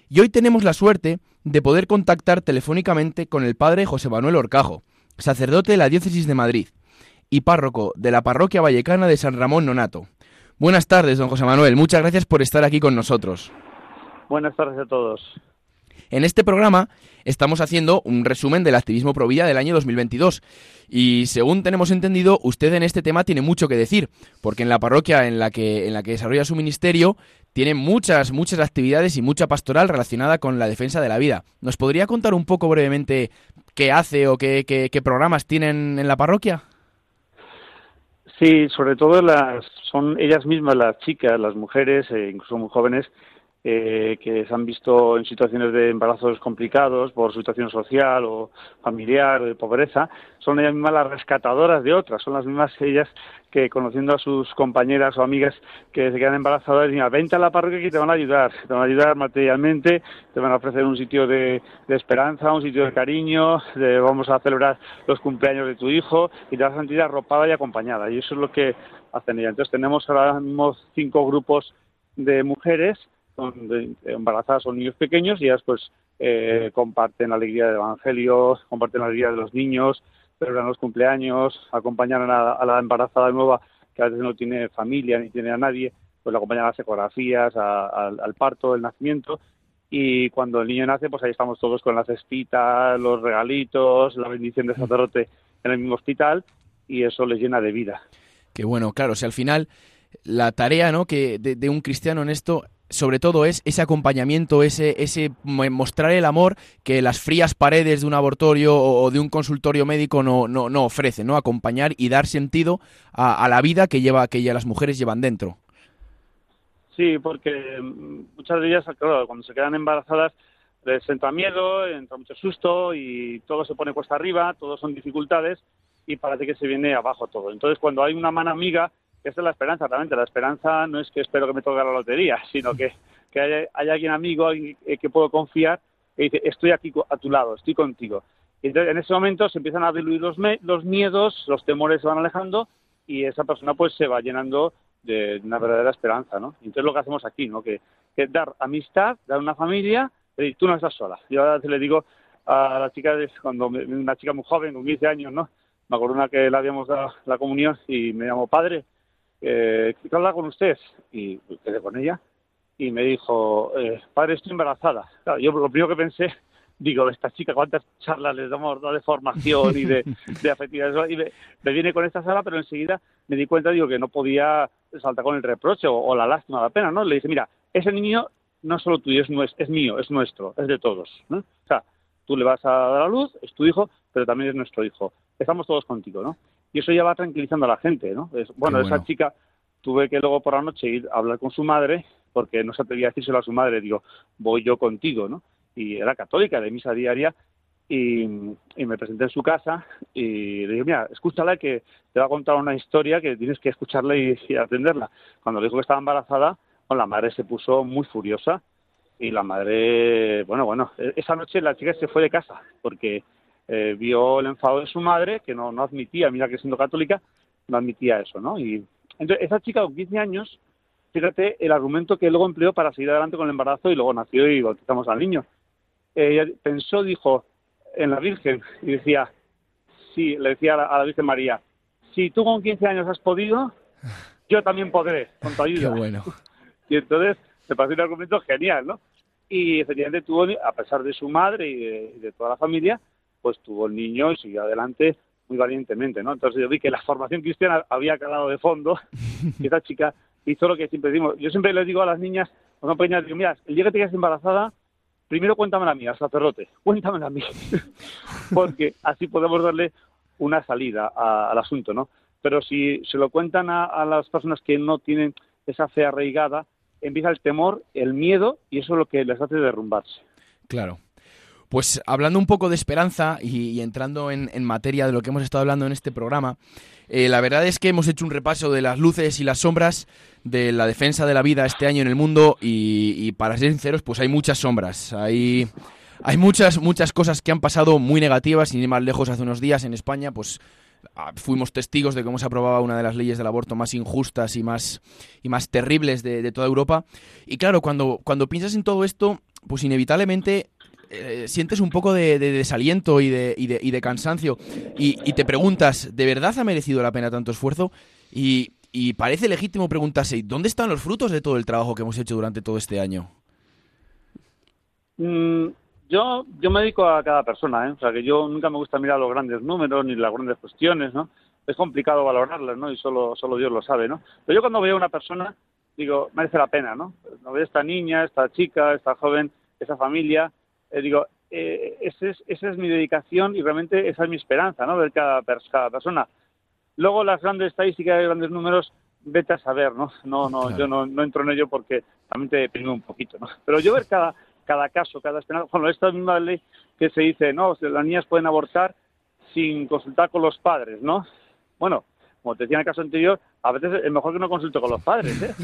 Y hoy tenemos la suerte de poder contactar telefónicamente con el padre José Manuel Orcajo, sacerdote de la Diócesis de Madrid y párroco de la Parroquia Vallecana de San Ramón Nonato. Buenas tardes, don José Manuel. Muchas gracias por estar aquí con nosotros. Buenas tardes a todos. En este programa estamos haciendo un resumen del activismo pro vida del año 2022 y según tenemos entendido, usted en este tema tiene mucho que decir, porque en la parroquia en la que en la que desarrolla su ministerio tiene muchas muchas actividades y mucha pastoral relacionada con la defensa de la vida. ¿Nos podría contar un poco brevemente qué hace o qué, qué- qué programas tienen en la parroquia? Sí, sobre todo las son ellas mismas, las chicas, las mujeres, eh, incluso muy jóvenes, eh, que se han visto en situaciones de embarazos complicados por situación social o familiar o de pobreza, son ellas mismas las rescatadoras de otras, son las mismas ellas que conociendo a sus compañeras o amigas que se quedan embarazadas dicen, vente a la parroquia que te van a ayudar, te van a ayudar materialmente, te van a ofrecer un sitio de, de esperanza, un sitio de cariño, de, vamos a celebrar los cumpleaños de tu hijo y te vas a sentir arropada y acompañada. Y eso es lo que hacen ellas. Entonces tenemos ahora mismo cinco grupos de mujeres son de- embarazadas o niños pequeños y ellas pues eh, comparten la alegría del Evangelio, comparten la alegría de los niños, celebran los cumpleaños, acompañan a la, embarazada nueva que a veces no tiene familia ni tiene a nadie, pues la acompañan a las ecografías, al- parto, el nacimiento y cuando el niño nace pues ahí estamos todos con la cestita, los regalitos, la bendición del sacerdote en el mismo hospital y eso les llena de vida. Que bueno, claro, si al final la tarea ¿no? que de, de un cristiano en esto sobre todo es ese acompañamiento, ese, ese mo- mostrar el amor que las frías paredes de un abortorio o, de un consultorio médico no, no, no ofrecen, ¿no? Acompañar y dar sentido a, a la vida que lleva que ya las mujeres llevan dentro. Sí, porque mm, muchas de ellas, claro, cuando se quedan embarazadas, les entra miedo, entra mucho susto y todo se pone cuesta arriba, todo son dificultades y parece que se viene abajo todo. Entonces, cuando hay una mano amiga, esa es la esperanza, realmente. La esperanza no es que espero que me toque la lotería, sino que, que haya, alguien amigo, alguien que puedo confiar, que dice, estoy aquí a tu lado, estoy contigo. Y entonces, en ese momento se empiezan a diluir los, los miedos, los temores se van alejando y esa persona pues se va llenando de una verdadera esperanza, ¿no? Y entonces lo que hacemos aquí, ¿no? Que, dar amistad, dar una familia, y tú no estás sola. Yo ahora le digo a la chica, cuando me- una chica muy joven, con 15 años, ¿no? Me acuerdo una que le habíamos dado la comunión y me llamó padre, eh, quiero hablar con usted. Y quedé con ella y me dijo, eh, padre, estoy embarazada. Claro, yo lo primero que pensé, digo, esta chica, ¿cuántas charlas les damos ¿no? de formación y de, de afectividad? Y me, me viene con esta sala, pero enseguida me di cuenta, digo, que no podía saltar con el reproche o, o la lástima, la pena, ¿no? Le dije, mira, ese niño no es solo tuyo, es, es mío, es nuestro, es de todos, ¿no? O sea, tú le vas a dar a luz, es tu hijo, pero también es nuestro hijo. Estamos todos contigo, ¿no? Y eso ya va tranquilizando a la gente, ¿no? Es, bueno, bueno. esa chica tuve que luego por la noche ir a hablar con su madre porque no se atrevía a decírselo a su madre. Digo, voy yo contigo, ¿no? Y era católica, de misa diaria, y, y me presenté en su casa y le dije, mira, escúchala que te va a contar una historia que tienes que escucharla y, y atenderla. Cuando le dijo que estaba embarazada, bueno, la madre se puso muy furiosa y la madre, bueno, bueno, e- esa noche la chica se fue de casa porque eh, vio el enfado de su madre, que no, no admitía, mira que siendo católica, no admitía eso, ¿no? Y entonces esa chica con 15 años, fíjate el argumento que luego empleó para seguir adelante con el embarazo y luego nació y bautizamos al niño. Ella pensó, dijo, en la Virgen y decía, sí, le decía a la, a la Virgen María, si tú con 15 años has podido, yo también podré, con tu Qué ayuda. bueno. Y entonces me pareció un argumento genial, ¿no? Y efectivamente tuvo, a pesar de su madre y de, y de toda la familia, pues tuvo el niño y siguió adelante muy valientemente, ¿no? Entonces yo vi que la formación cristiana había calado de fondo y esa chica hizo lo que siempre decimos. Yo siempre les digo a las niñas, cuando pequeñas, digo, mira, el día que te quedes embarazada, primero cuéntamela a mí, al sacerdote, cuéntamela a mí, porque así podemos darle una salida a- al asunto, ¿no? Pero si se lo cuentan a, a las personas que no tienen esa fe arraigada, empieza el temor, el miedo, y eso es lo que les hace derrumbarse. Claro. Pues hablando un poco de esperanza y, y entrando en, materia de lo que hemos estado hablando en este programa, eh, la verdad es que hemos hecho un repaso de las luces y las sombras de la defensa de la vida este año en el mundo y, y para ser sinceros, pues hay muchas sombras. Hay, hay muchas, muchas cosas que han pasado muy negativas, sin ir más lejos hace unos días en España, pues ah, fuimos testigos de cómo se aprobaba una de las leyes del aborto más injustas y más, y más terribles de, de toda Europa. Y claro, cuando, cuando piensas en todo esto, pues inevitablemente eh, sientes un poco de, de desaliento y de, y de, y de cansancio y, y te preguntas, ¿de verdad ha merecido la pena tanto esfuerzo? Y, y parece legítimo preguntarse, ¿y ¿dónde están los frutos de todo el trabajo que hemos hecho durante todo este año? Mm, yo, yo me dedico a cada persona, ¿eh? O sea, que yo nunca me gusta mirar los grandes números ni las grandes cuestiones, ¿no? Es complicado valorarlas, ¿no? Y solo, solo Dios lo sabe, ¿no? Pero yo cuando veo a una persona, digo, merece la pena, ¿no? Cuando veo a esta niña, esta chica, esta joven, esa familia, eh, digo, eh, ese es, esa es mi dedicación y realmente esa es mi esperanza, ¿no? Ver cada, cada persona. Luego las grandes estadísticas grandes números, vete a saber, ¿no? No, no, Claro. yo no, no entro en ello porque también te deprime un poquito, ¿no? Pero yo ver cada, cada caso, cada esperanza, bueno, esta misma ley que se dice, no, las niñas pueden abortar sin consultar con los padres, ¿no? Bueno, como te decía en el caso anterior, a veces es mejor que no consulte con los padres, ¿eh?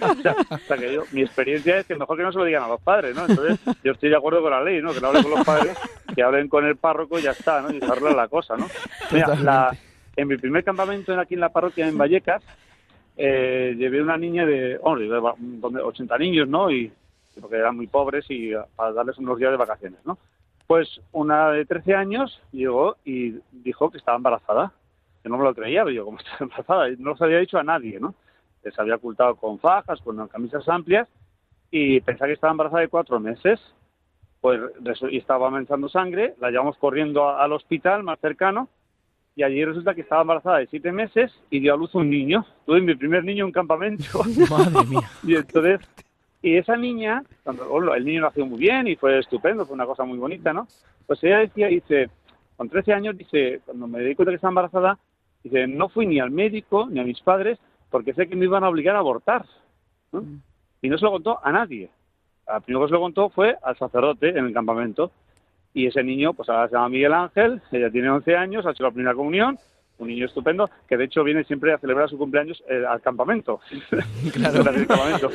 o, sea, o sea, que yo, mi experiencia es que mejor que no se lo digan a los padres, ¿no? Entonces, yo estoy de acuerdo con la ley, ¿no? Que no hablen con los padres, que hablen con el párroco y ya está, ¿no? Y se arregla la cosa, ¿no? Mira, la, en mi primer campamento en- aquí en la parroquia en Vallecas, eh, llevé una niña de, hombre, de va- donde 80 niños, ¿no? Y porque eran muy pobres y ah, para darles unos días de vacaciones, ¿no? Pues una de 13 años llegó y dijo que estaba embarazada. Que no me lo creía, pero yo, ¿cómo está embarazada? No se había dicho a nadie, ¿no? Se había ocultado con fajas, con camisas amplias y pensaba que estaba embarazada de cuatro meses. Pues y estaba aumentando sangre, la llevamos corriendo a- al hospital más cercano y allí resulta que estaba embarazada de siete meses y dio a luz un niño. Tuve mi primer niño en un campamento. Madre mía. y entonces, y esa niña, cuando el niño nació muy bien y fue estupendo, fue una cosa muy bonita, ¿no? Pues ella decía, dice, con 13 años, dice, cuando me di cuenta que estaba embarazada, dice, no fui ni al médico ni a mis padres porque sé que me iban a obligar a abortar. ¿no? Y no se lo contó a nadie. Al primero que se lo contó fue al sacerdote en el campamento. Y ese niño, pues ahora se llama Miguel Ángel, ella tiene 11 años, ha hecho la primera comunión, un niño estupendo, que de hecho viene siempre a celebrar su cumpleaños eh, al. Claro. Campamento.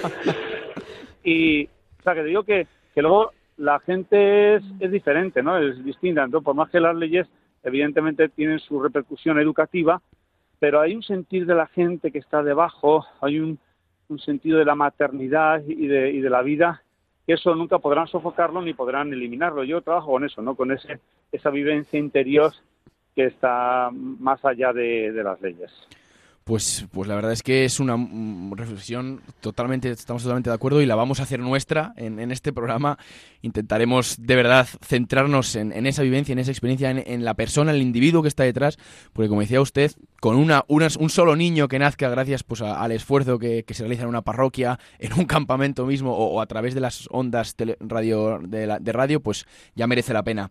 Y, o sea, que te digo que, que luego la gente es, es diferente, ¿no? Es distinta. Entonces, por más que las leyes, evidentemente, tienen su repercusión educativa, pero hay un sentir de la gente que está debajo, hay un, un sentido de la maternidad y de, y de la vida que eso nunca podrán sofocarlo ni podrán eliminarlo. Yo trabajo con eso, ¿no? Con ese, esa vivencia interior que está más allá de, de las leyes. Pues, pues la verdad es que es una mm, reflexión totalmente, estamos totalmente de acuerdo y la vamos a hacer nuestra en, en este programa. Intentaremos de verdad centrarnos en, en esa vivencia, en esa experiencia, en, la persona, el individuo que está detrás, porque como decía usted, con una, unas- un solo niño que nazca gracias pues a- al esfuerzo que, se realiza en una parroquia, en un campamento mismo o, a través de las ondas radio, de, de radio, pues ya merece la pena.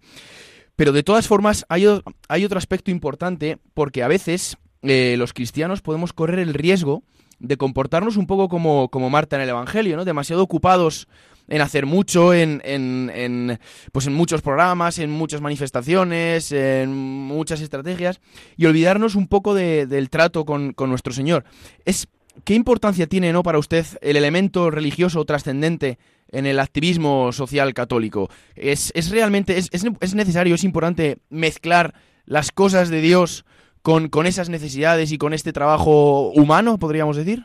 Pero de todas formas, hay, hay otro aspecto importante porque a veces eh, los cristianos podemos correr el riesgo de comportarnos un poco como, como Marta en el Evangelio, ¿no? Demasiado ocupados en hacer mucho, en, en, pues en muchos programas, en muchas manifestaciones, en muchas estrategias, y olvidarnos un poco de- del trato con, con nuestro Señor. Es, ¿Qué importancia tiene ¿no? para usted el elemento religioso trascendente en el activismo social católico? ¿Es, es realmente, es, es necesario, es importante mezclar las cosas de Dios con, con esas necesidades y con este trabajo humano, podríamos decir?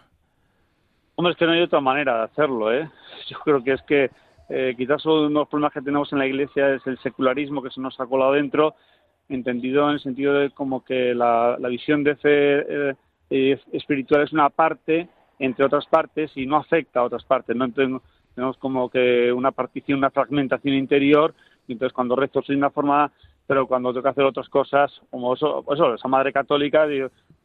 Hombre, es que no hay otra manera de hacerlo, ¿eh? Yo creo que es que eh, quizás uno de los problemas que tenemos en la Iglesia es el secularismo que se nos ha colado dentro, entendido en el sentido de como que la, visión de fe eh, espiritual es una parte entre otras partes y no afecta a otras partes, ¿no? Entonces tenemos como que una partición, una fragmentación interior, y entonces cuando rezo soy una forma, pero cuando tengo que hacer otras cosas, como eso, eso esa madre católica,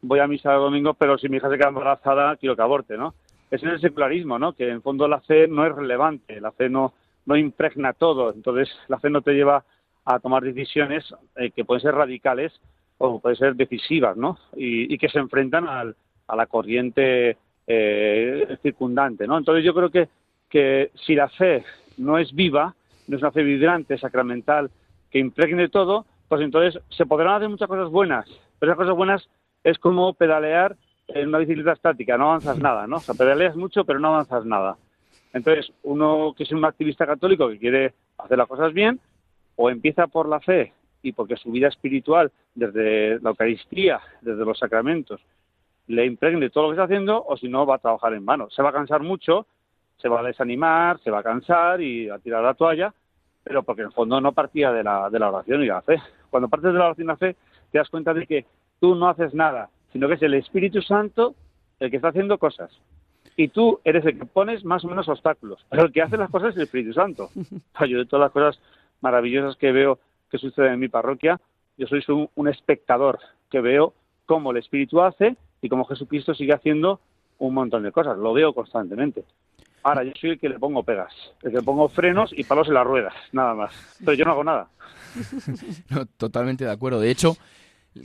voy a misa el domingo, pero si mi hija se queda embarazada, quiero que aborte, ¿no? es en el secularismo, ¿no? Que en fondo la fe no es relevante, la fe no, no impregna todo, entonces la fe no te lleva a tomar decisiones eh, que pueden ser radicales o pueden ser decisivas, ¿no? Y, y que se enfrentan al, a la corriente eh, circundante, ¿no? Entonces yo creo que, que si la fe no es viva, no es una fe vibrante, sacramental, que impregne todo, pues entonces se podrán hacer muchas cosas buenas, pero esas cosas buenas es como pedalear en una bicicleta estática, no avanzas nada, ¿no? O sea, pedaleas mucho, pero no avanzas nada. Entonces, uno que es un activista católico que quiere hacer las cosas bien, o empieza por la fe y porque su vida espiritual, desde la Eucaristía, desde los sacramentos, le impregne todo lo que está haciendo, o si no, va a trabajar en vano. Se va a cansar mucho, se va a desanimar, se va a cansar y a tirar la toalla, pero porque en el fondo no partía de la, de la oración y la fe. Cuando partes de la oración y la fe, te das cuenta de que tú no haces nada, sino que es el Espíritu Santo el que está haciendo cosas. Y tú eres el que pones más o menos obstáculos, pero el que hace las cosas es el Espíritu Santo. Yo de todas las cosas maravillosas que veo que suceden en mi parroquia, yo soy un, un espectador que veo cómo el Espíritu hace y cómo Jesucristo sigue haciendo un montón de cosas. Lo veo constantemente. Ahora, yo soy el que le pongo pegas, el que le pongo frenos y palos en las ruedas, nada más. Pero yo no hago nada. Totalmente de acuerdo. De hecho,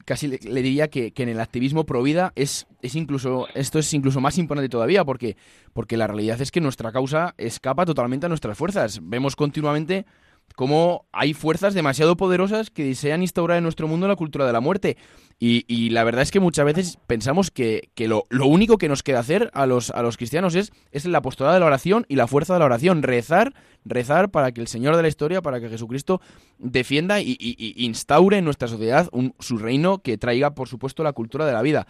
casi le, le diría que, que en el activismo pro vida es, es incluso esto es incluso más importante todavía porque porque la realidad es que nuestra causa escapa totalmente a nuestras fuerzas. Vemos continuamente cómo hay fuerzas demasiado poderosas que desean instaurar en nuestro mundo la cultura de la muerte. Y, la verdad es que muchas veces pensamos que, que lo, lo único que nos queda hacer a los, a los cristianos es, es el apostolado de la oración y la fuerza de la oración. Rezar, rezar para que el Señor de la historia, para que Jesucristo defienda y instaure en nuestra sociedad un- su reino que traiga, por supuesto, la cultura de la vida.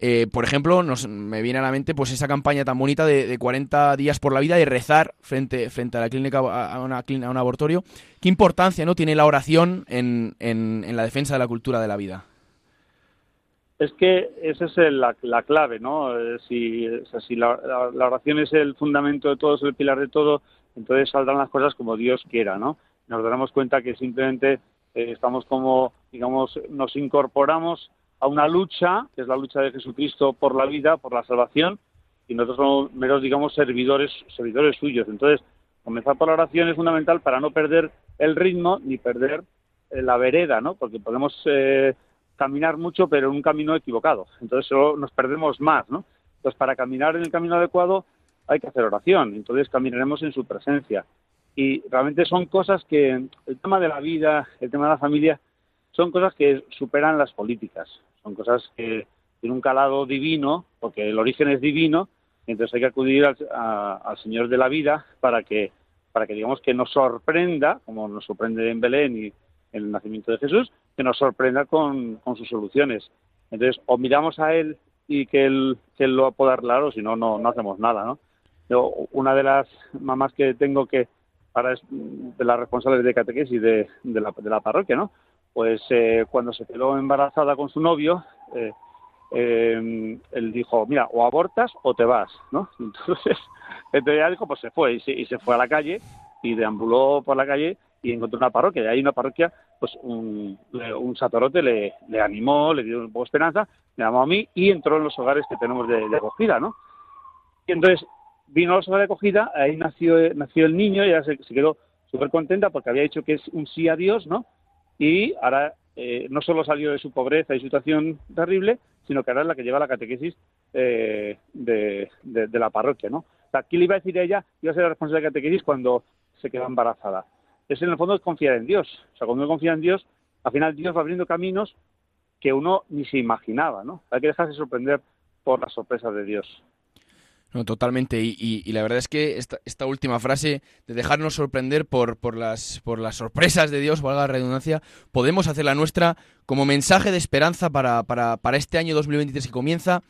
Eh, por ejemplo, nos, me viene a la mente pues esa campaña tan bonita de, de 40 días por la vida y rezar frente, frente a la clínica, a, una, a un abortorio. ¿Qué importancia no tiene la oración en, en- en la defensa de la cultura de la vida? Es que esa es la, la clave, ¿no? Eh, Si, si la, la- la oración es el fundamento de todo, es el pilar de todo, entonces saldrán las cosas como Dios quiera, ¿no? Nos daremos cuenta que simplemente eh, estamos como, digamos, nos incorporamos a una lucha, que es la lucha de Jesucristo por la vida, por la salvación, y nosotros somos meros, digamos, servidores, servidores suyos. Entonces, comenzar por la oración es fundamental para no perder el ritmo ni perder eh, la vereda, ¿no? Porque podemos eh, caminar mucho, pero en un camino equivocado. Entonces, solo nos perdemos más, ¿no? Entonces, para caminar en el camino adecuado hay que hacer oración. Entonces, caminaremos en su presencia. Y realmente son cosas que el tema de la vida, el tema de la familia, son cosas que superan las políticas. Son cosas que tienen un calado divino, porque el origen es divino, entonces hay que acudir al, a- al Señor de la vida para que, para que digamos que nos sorprenda, como nos sorprende en Belén y el nacimiento de Jesús, que nos sorprenda con, sus soluciones. Entonces, o miramos a él y que él, lo pueda arreglar, o si no, no, hacemos nada, ¿no? Yo, una de las mamás que tengo que, para es de las responsables de catequesis de, de la parroquia, ¿no? Pues eh, cuando se quedó embarazada con su novio, eh, eh, él dijo, mira, o abortas o te vas, ¿no? Entonces, entonces ella dijo, pues se fue y se, y se fue a la calle y deambuló por la calle y encontró una parroquia. Y ahí una parroquia, pues un, un sacerdote le, animó, le dio un poco de esperanza, me llamó a mí y entró en los hogares que tenemos de, de acogida, ¿no? Y entonces vino a los hogares de acogida, ahí nació, nació el niño, y ella se, se quedó súper contenta porque había dicho que es un sí a Dios, ¿no? Y ahora eh, no solo salió de su pobreza y situación terrible, sino que ahora es la que lleva la catequesis eh, de, la parroquia, ¿no? O sea, ¿qué le iba a decir a ella? Iba a ser la responsable de catequesis cuando se quedó embarazada. Es en el fondo confiar en Dios. O sea, cuando uno confía en Dios, al final Dios va abriendo caminos que uno ni se imaginaba, ¿no? Hay que dejarse sorprender por las sorpresas de Dios. No, totalmente. Y, y- la verdad es que esta, esta última frase de dejarnos sorprender por, por, las, por las sorpresas de Dios, valga la redundancia, podemos hacerla nuestra como mensaje de esperanza para, para, para este año 2023 que comienza,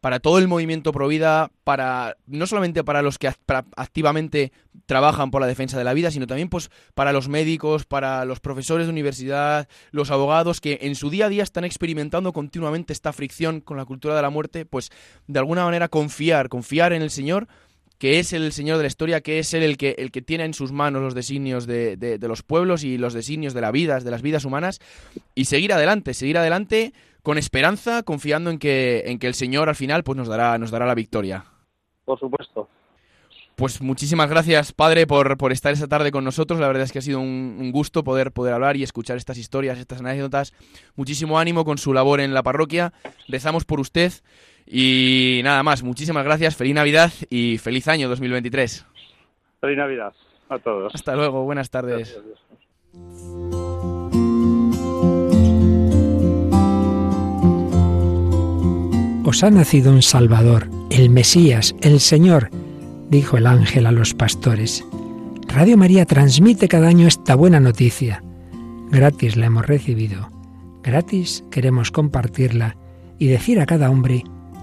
para todo el movimiento Provida, para no solamente para los que activamente trabajan por la defensa de la vida, sino también pues para los médicos, para los profesores de universidad, los abogados que en su día a día están experimentando continuamente esta fricción con la cultura de la muerte, pues de alguna manera confiar, confiar en el Señor, que es el Señor de la historia, que es Él el que, el que tiene en sus manos los designios de, de- de los pueblos y los designios de la vida, de las vidas humanas, y seguir adelante, seguir adelante con esperanza, confiando en que, en que el Señor al final pues nos dará, nos dará la victoria. Por supuesto. Pues muchísimas gracias, Padre, por, por estar esta tarde con nosotros. La verdad es que ha sido un, un gusto poder, poder hablar y escuchar estas historias, estas anécdotas. Muchísimo ánimo con su labor en la parroquia. Rezamos por usted. Y nada más, muchísimas gracias, feliz Navidad y feliz año 2023. Feliz Navidad a todos. Hasta luego, buenas tardes. Gracias. Os ha nacido un Salvador, el Mesías, el Señor, dijo el ángel a los pastores. Radio María transmite cada año esta buena noticia. Gratis la hemos recibido, gratis queremos compartirla y decir a cada hombre,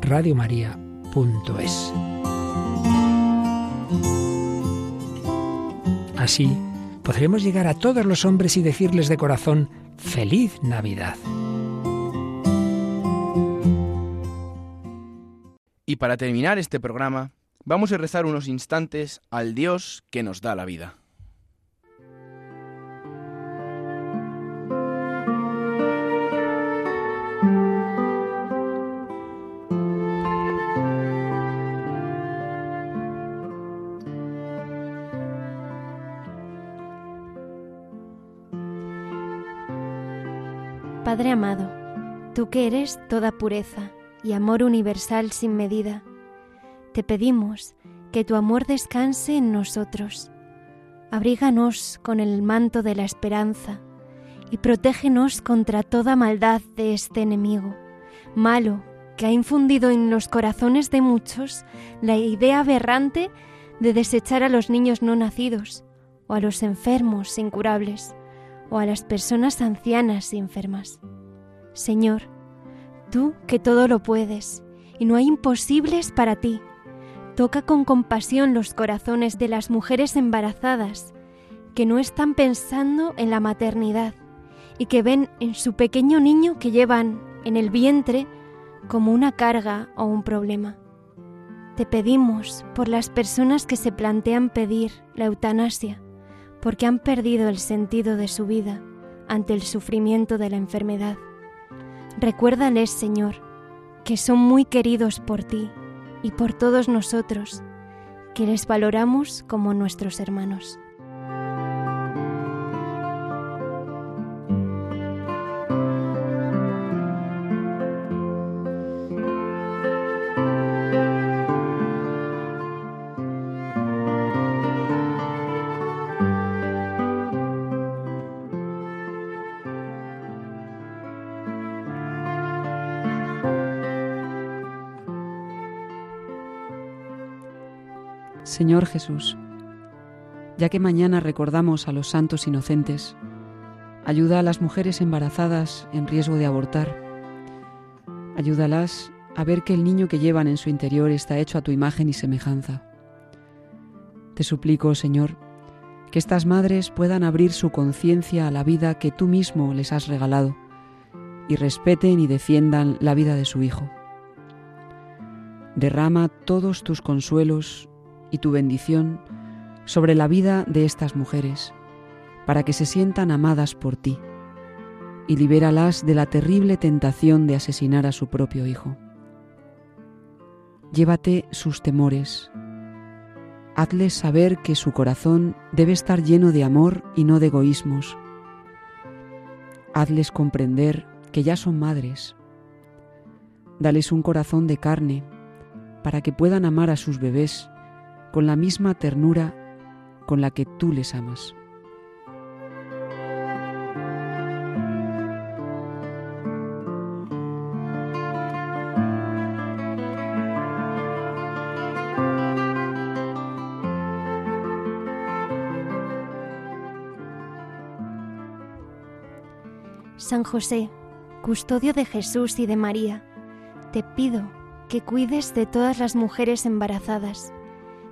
radiomaria.es. Así podremos llegar a todos los hombres y decirles de corazón feliz Navidad. Y para terminar este programa, vamos a rezar unos instantes al Dios que nos da la vida. Padre amado, tú que eres toda pureza y amor universal sin medida, te pedimos que tu amor descanse en nosotros. Abríganos con el manto de la esperanza y protégenos contra toda maldad de este enemigo, malo que ha infundido en los corazones de muchos la idea aberrante de desechar a los niños no nacidos, o a los enfermos incurables, o a las personas ancianas y enfermas. Señor, tú que todo lo puedes, y no hay imposibles para ti, toca con compasión los corazones de las mujeres embarazadas que no están pensando en la maternidad y que ven en su pequeño niño que llevan en el vientre como una carga o un problema. Te pedimos por las personas que se plantean pedir la eutanasia, porque han perdido el sentido de su vida ante el sufrimiento de la enfermedad. Recuérdales, Señor, que son muy queridos por ti y por todos nosotros, que les valoramos como nuestros hermanos. Señor Jesús, ya que mañana recordamos a los santos inocentes, ayuda a las mujeres embarazadas en riesgo de abortar. Ayúdalas a ver que el niño que llevan en su interior está hecho a tu imagen y semejanza. Te suplico, Señor, que estas madres puedan abrir su conciencia a la vida que tú mismo les has regalado y respeten y defiendan la vida de su hijo. Derrama todos tus consuelos y tu bendición sobre la vida de estas mujeres, para que se sientan amadas por ti, y libéralas de la terrible tentación de asesinar a su propio hijo. Llévate sus temores, hazles saber que su corazón debe estar lleno de amor y no de egoísmos. Hazles comprender que ya son madres. Dales un corazón de carne para que puedan amar a sus bebés con la misma ternura con la que tú les amas. San José, custodio de Jesús y de María, te pido que cuides de todas las mujeres embarazadas.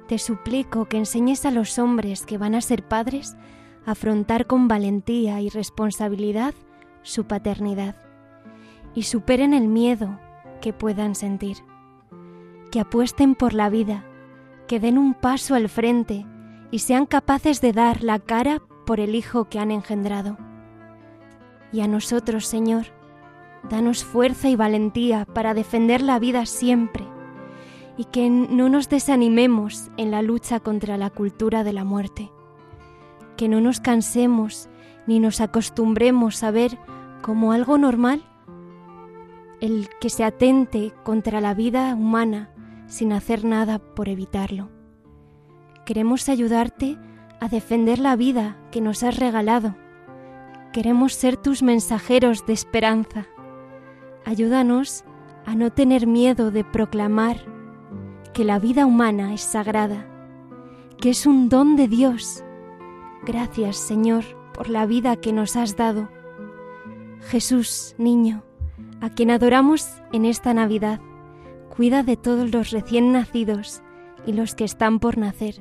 Te suplico que enseñes a los hombres que van a ser padres a afrontar con valentía y responsabilidad su paternidad y superen el miedo que puedan sentir. Que apuesten por la vida, que den un paso al frente y sean capaces de dar la cara por el hijo que han engendrado. Y a nosotros, Señor, danos fuerza y valentía para defender la vida siempre y que no nos desanimemos en la lucha contra la cultura de la muerte. Que no nos cansemos ni nos acostumbremos a ver como algo normal el que se atente contra la vida humana sin hacer nada por evitarlo. Queremos ayudarte a defender la vida que nos has regalado. Queremos ser tus mensajeros de esperanza. Ayúdanos a no tener miedo de proclamar que la vida humana es sagrada, que es un don de Dios. Gracias, Señor, por la vida que nos has dado. Jesús, niño, a quien adoramos en esta Navidad, cuida de todos los recién nacidos y los que están por nacer.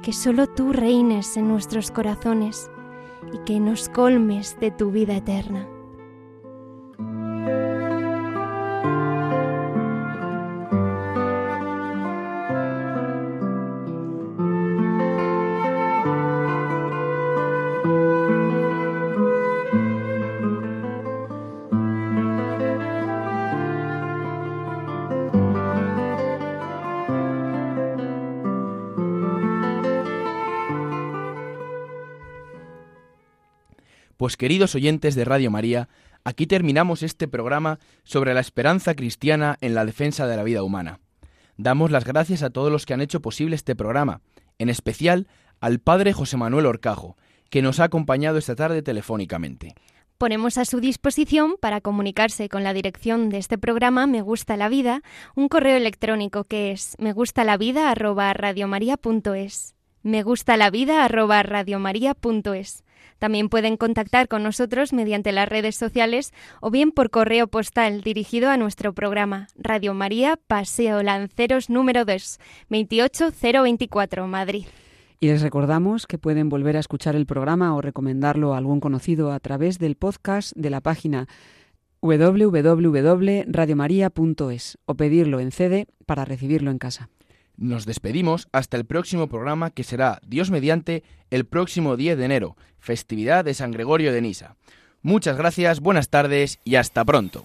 Que solo tú reines en nuestros corazones y que nos colmes de tu vida eterna. Pues queridos oyentes de Radio María, aquí terminamos este programa sobre la esperanza cristiana en la defensa de la vida humana. Damos las gracias a todos los que han hecho posible este programa, en especial al Padre José Manuel Orcajo, que nos ha acompañado esta tarde telefónicamente. Ponemos a su disposición para comunicarse con la dirección de este programa Me Gusta la Vida un correo electrónico que es. Me gusta la vida arroba radiomaria.es. También pueden contactar con nosotros mediante las redes sociales o bien por correo postal dirigido a nuestro programa Radio María Paseo Lanceros número 2, 28024, Madrid. Y les recordamos que pueden volver a escuchar el programa o recomendarlo a algún conocido a través del podcast de la página www.radiomaria.es o pedirlo en CD para recibirlo en casa. Nos despedimos hasta el próximo programa que será, Dios mediante, el próximo 10 de enero, festividad de San Gregorio de Nisa. Muchas gracias, buenas tardes y hasta pronto.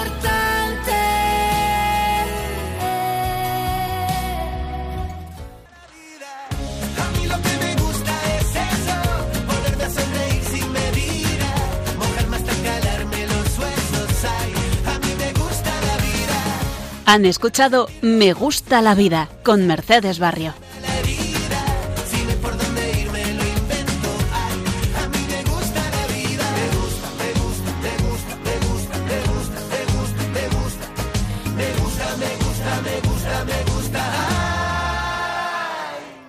Han escuchado Me gusta la vida con Mercedes Barrio.